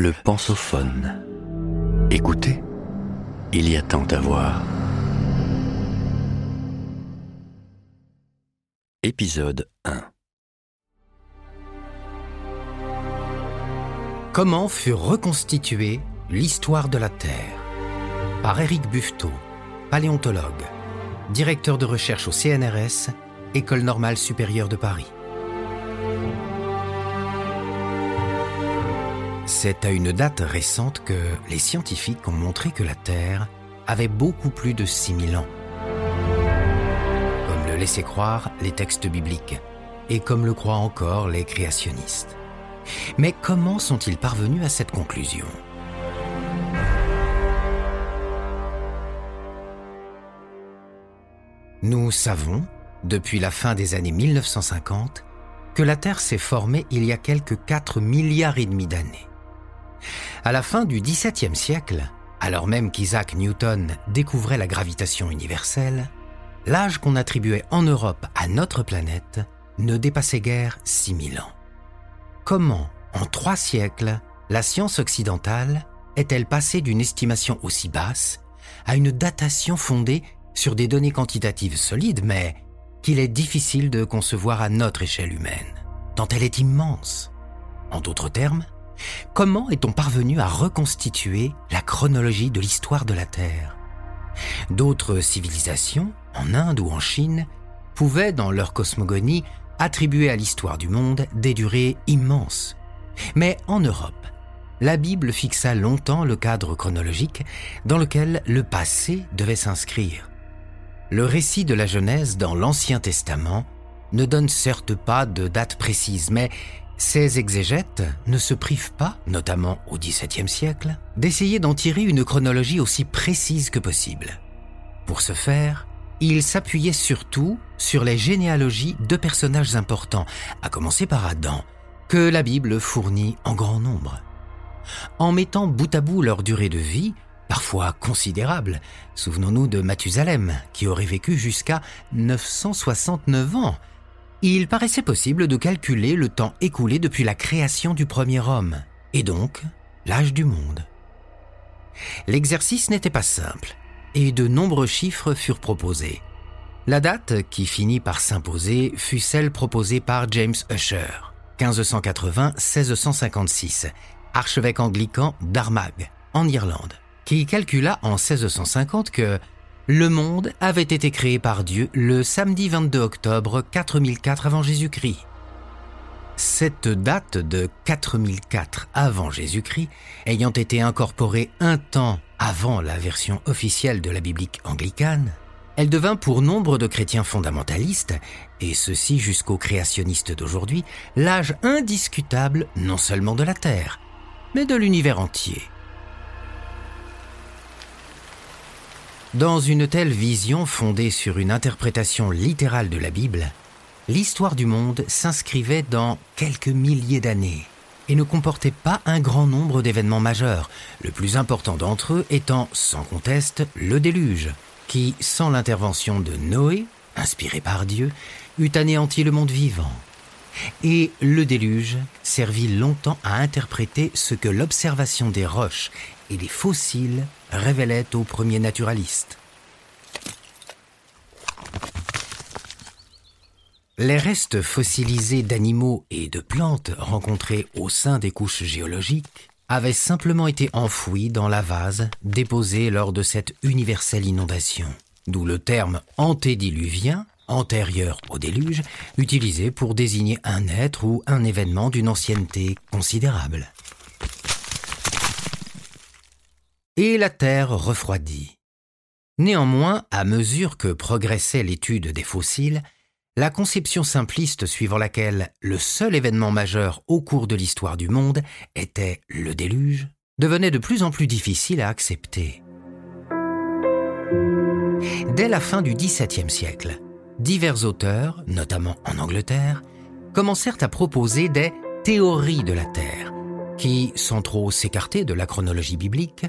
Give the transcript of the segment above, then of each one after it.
Le pensophone. Écoutez, il y a tant à voir. Épisode 1 Comment fut reconstituée l'histoire de la Terre? Par Éric Buffetot, paléontologue, directeur de recherche au CNRS, École normale supérieure de Paris. C'est à une date récente que les scientifiques ont montré que la Terre avait beaucoup plus de 6000 ans. Comme le laissaient croire les textes bibliques, et comme le croient encore les créationnistes. Mais comment sont-ils parvenus à cette conclusion? Nous savons, depuis la fin des années 1950, que la Terre s'est formée il y a quelques 4 milliards et demi d'années. À la fin du XVIIe siècle, alors même qu'Isaac Newton découvrait la gravitation universelle, l'âge qu'on attribuait en Europe à notre planète ne dépassait guère 6000 ans. Comment, en trois siècles, la science occidentale est-elle passée d'une estimation aussi basse à une datation fondée sur des données quantitatives solides, mais qu'il est difficile de concevoir à notre échelle humaine, tant elle est immense? En d'autres termes, comment est-on parvenu à reconstituer la chronologie de l'histoire de la Terre? D'autres civilisations, en Inde ou en Chine, pouvaient, dans leur cosmogonie, attribuer à l'histoire du monde des durées immenses. Mais en Europe, la Bible fixa longtemps le cadre chronologique dans lequel le passé devait s'inscrire. Le récit de la Genèse dans l'Ancien Testament ne donne certes pas de date précise, mais ces exégètes ne se privent pas, notamment au XVIIe siècle, d'essayer d'en tirer une chronologie aussi précise que possible. Pour ce faire, ils s'appuyaient surtout sur les généalogies de personnages importants, à commencer par Adam, que la Bible fournit en grand nombre. En mettant bout à bout leur durée de vie, parfois considérable, souvenons-nous de Mathusalem, qui aurait vécu jusqu'à 969 ans, il paraissait possible de calculer le temps écoulé depuis la création du premier homme, et donc l'âge du monde. L'exercice n'était pas simple, et de nombreux chiffres furent proposés. La date qui finit par s'imposer fut celle proposée par James Usher, 1580-1656, archevêque anglican d'Armagh, en Irlande, qui calcula en 1650 que le monde avait été créé par Dieu le samedi 22 octobre 4004 avant Jésus-Christ. Cette date de 4004 avant Jésus-Christ ayant été incorporée un temps avant la version officielle de la biblique anglicane, elle devint pour nombre de chrétiens fondamentalistes, et ceci jusqu'aux créationnistes d'aujourd'hui, l'âge indiscutable non seulement de la Terre, mais de l'univers entier. Dans une telle vision fondée sur une interprétation littérale de la Bible, l'histoire du monde s'inscrivait dans quelques milliers d'années et ne comportait pas un grand nombre d'événements majeurs, le plus important d'entre eux étant, sans conteste, le déluge, qui, sans l'intervention de Noé, inspiré par Dieu, eût anéanti le monde vivant. Et le déluge servit longtemps à interpréter ce que l'observation des roches et des fossiles révélait aux premiers naturalistes. Les restes fossilisés d'animaux et de plantes rencontrés au sein des couches géologiques avaient simplement été enfouis dans la vase déposée lors de cette universelle inondation, d'où le terme antédiluvien, antérieur au déluge, utilisé pour désigner un être ou un événement d'une ancienneté considérable. Et la Terre refroidit. Néanmoins, à mesure que progressait l'étude des fossiles, la conception simpliste suivant laquelle le seul événement majeur au cours de l'histoire du monde était le déluge devenait de plus en plus difficile à accepter. Dès la fin du XVIIe siècle, divers auteurs, notamment en Angleterre, commencèrent à proposer des théories de la Terre, qui, sans trop s'écarter de la chronologie biblique,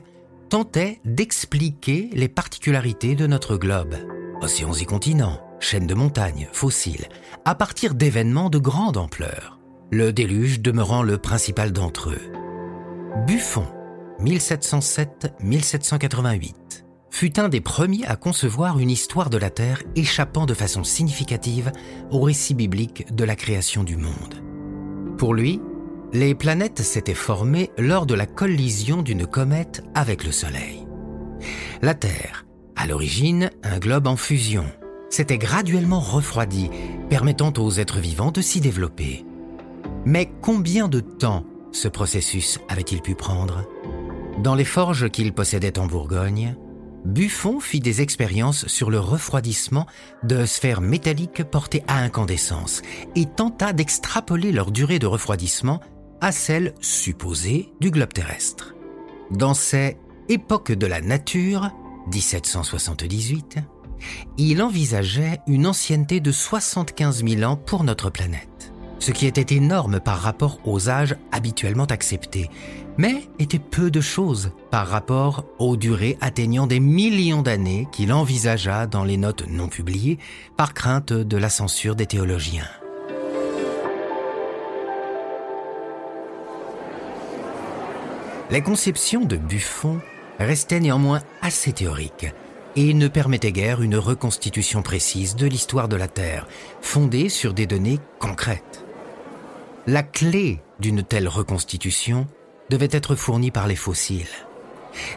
tentaient d'expliquer les particularités de notre globe, océans et continents, chaînes de montagnes, fossiles, à partir d'événements de grande ampleur, le déluge demeurant le principal d'entre eux. Buffon, 1707-1788, fut un des premiers à concevoir une histoire de la Terre échappant de façon significative au récit biblique de la création du monde. Pour lui, les planètes s'étaient formées lors de la collision d'une comète avec le Soleil. La Terre, à l'origine un globe en fusion, s'était graduellement refroidi, permettant aux êtres vivants de s'y développer. Mais combien de temps ce processus avait-il pu prendre? Dans les forges qu'il possédait en Bourgogne, Buffon fit des expériences sur le refroidissement de sphères métalliques portées à incandescence et tenta d'extrapoler leur durée de refroidissement à celle supposée du globe terrestre. Dans ces Époques de la nature, 1778, il envisageait une ancienneté de 75 000 ans pour notre planète, ce qui était énorme par rapport aux âges habituellement acceptés, mais était peu de choses par rapport aux durées atteignant des millions d'années qu'il envisagea dans les notes non publiées par crainte de la censure des théologiens. Les conceptions de Buffon restaient néanmoins assez théoriques et ne permettait guère une reconstitution précise de l'histoire de la Terre, fondée sur des données concrètes. La clé d'une telle reconstitution devait être fournie par les fossiles.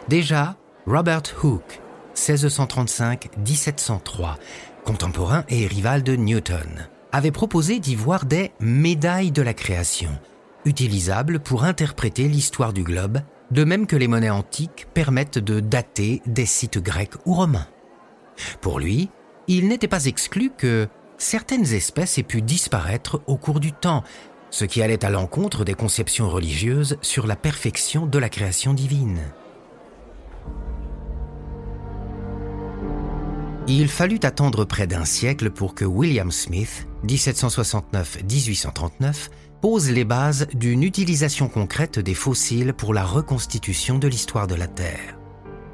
Déjà, Robert Hooke, 1635-1703, contemporain et rival de Newton, avait proposé d'y voir des médailles de la création, utilisables pour interpréter l'histoire du globe de même que les monnaies antiques permettent de dater des sites grecs ou romains. Pour lui, il n'était pas exclu que certaines espèces aient pu disparaître au cours du temps, ce qui allait à l'encontre des conceptions religieuses sur la perfection de la création divine. Il fallut attendre près d'un siècle pour que William Smith, 1769-1839, pose les bases d'une utilisation concrète des fossiles pour la reconstitution de l'histoire de la Terre.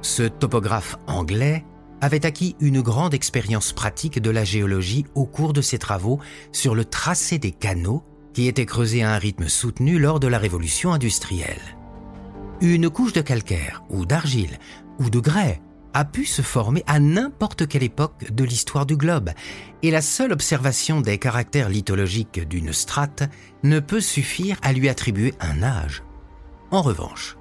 Ce topographe anglais avait acquis une grande expérience pratique de la géologie au cours de ses travaux sur le tracé des canaux qui étaient creusés à un rythme soutenu lors de la révolution industrielle. Une couche de calcaire ou d'argile ou de grès a pu se former à n'importe quelle époque de l'histoire du globe, et la seule observation des caractères lithologiques d'une strate ne peut suffire à lui attribuer un âge. En revanche,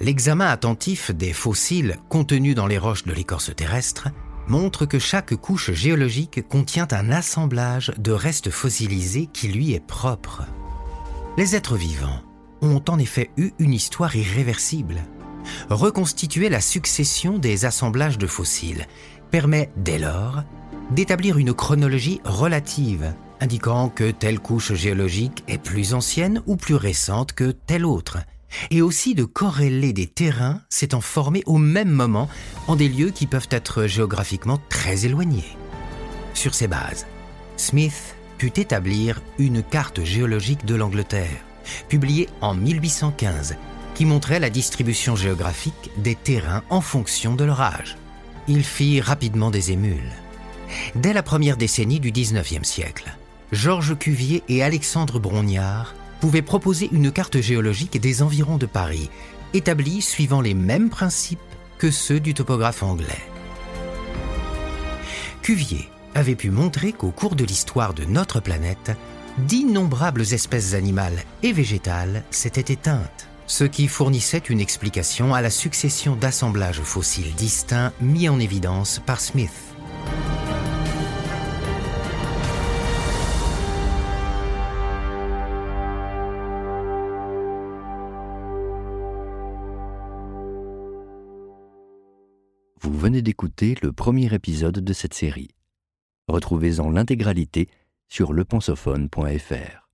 l'examen attentif des fossiles contenus dans les roches de l'écorce terrestre montre que chaque couche géologique contient un assemblage de restes fossilisés qui lui est propre. Les êtres vivants ont en effet eu une histoire irréversible reconstituer la succession des assemblages de fossiles permet dès lors d'établir une chronologie relative, indiquant que telle couche géologique est plus ancienne ou plus récente que telle autre, et aussi de corréler des terrains s'étant formés au même moment en des lieux qui peuvent être géographiquement très éloignés. Sur ces bases, Smith put établir une carte géologique de l'Angleterre, publiée en 1815 qui montrait la distribution géographique des terrains en fonction de leur âge. Il fit rapidement des émules. Dès la première décennie du XIXe siècle, Georges Cuvier et Alexandre Brognard pouvaient proposer une carte géologique des environs de Paris, établie suivant les mêmes principes que ceux du topographe anglais. Cuvier avait pu montrer qu'au cours de l'histoire de notre planète, d'innombrables espèces animales et végétales s'étaient éteintes ce qui fournissait une explication à la succession d'assemblages fossiles distincts mis en évidence par Smith. Vous venez d'écouter le premier épisode de cette série. Retrouvez-en l'intégralité sur lepensophone.fr.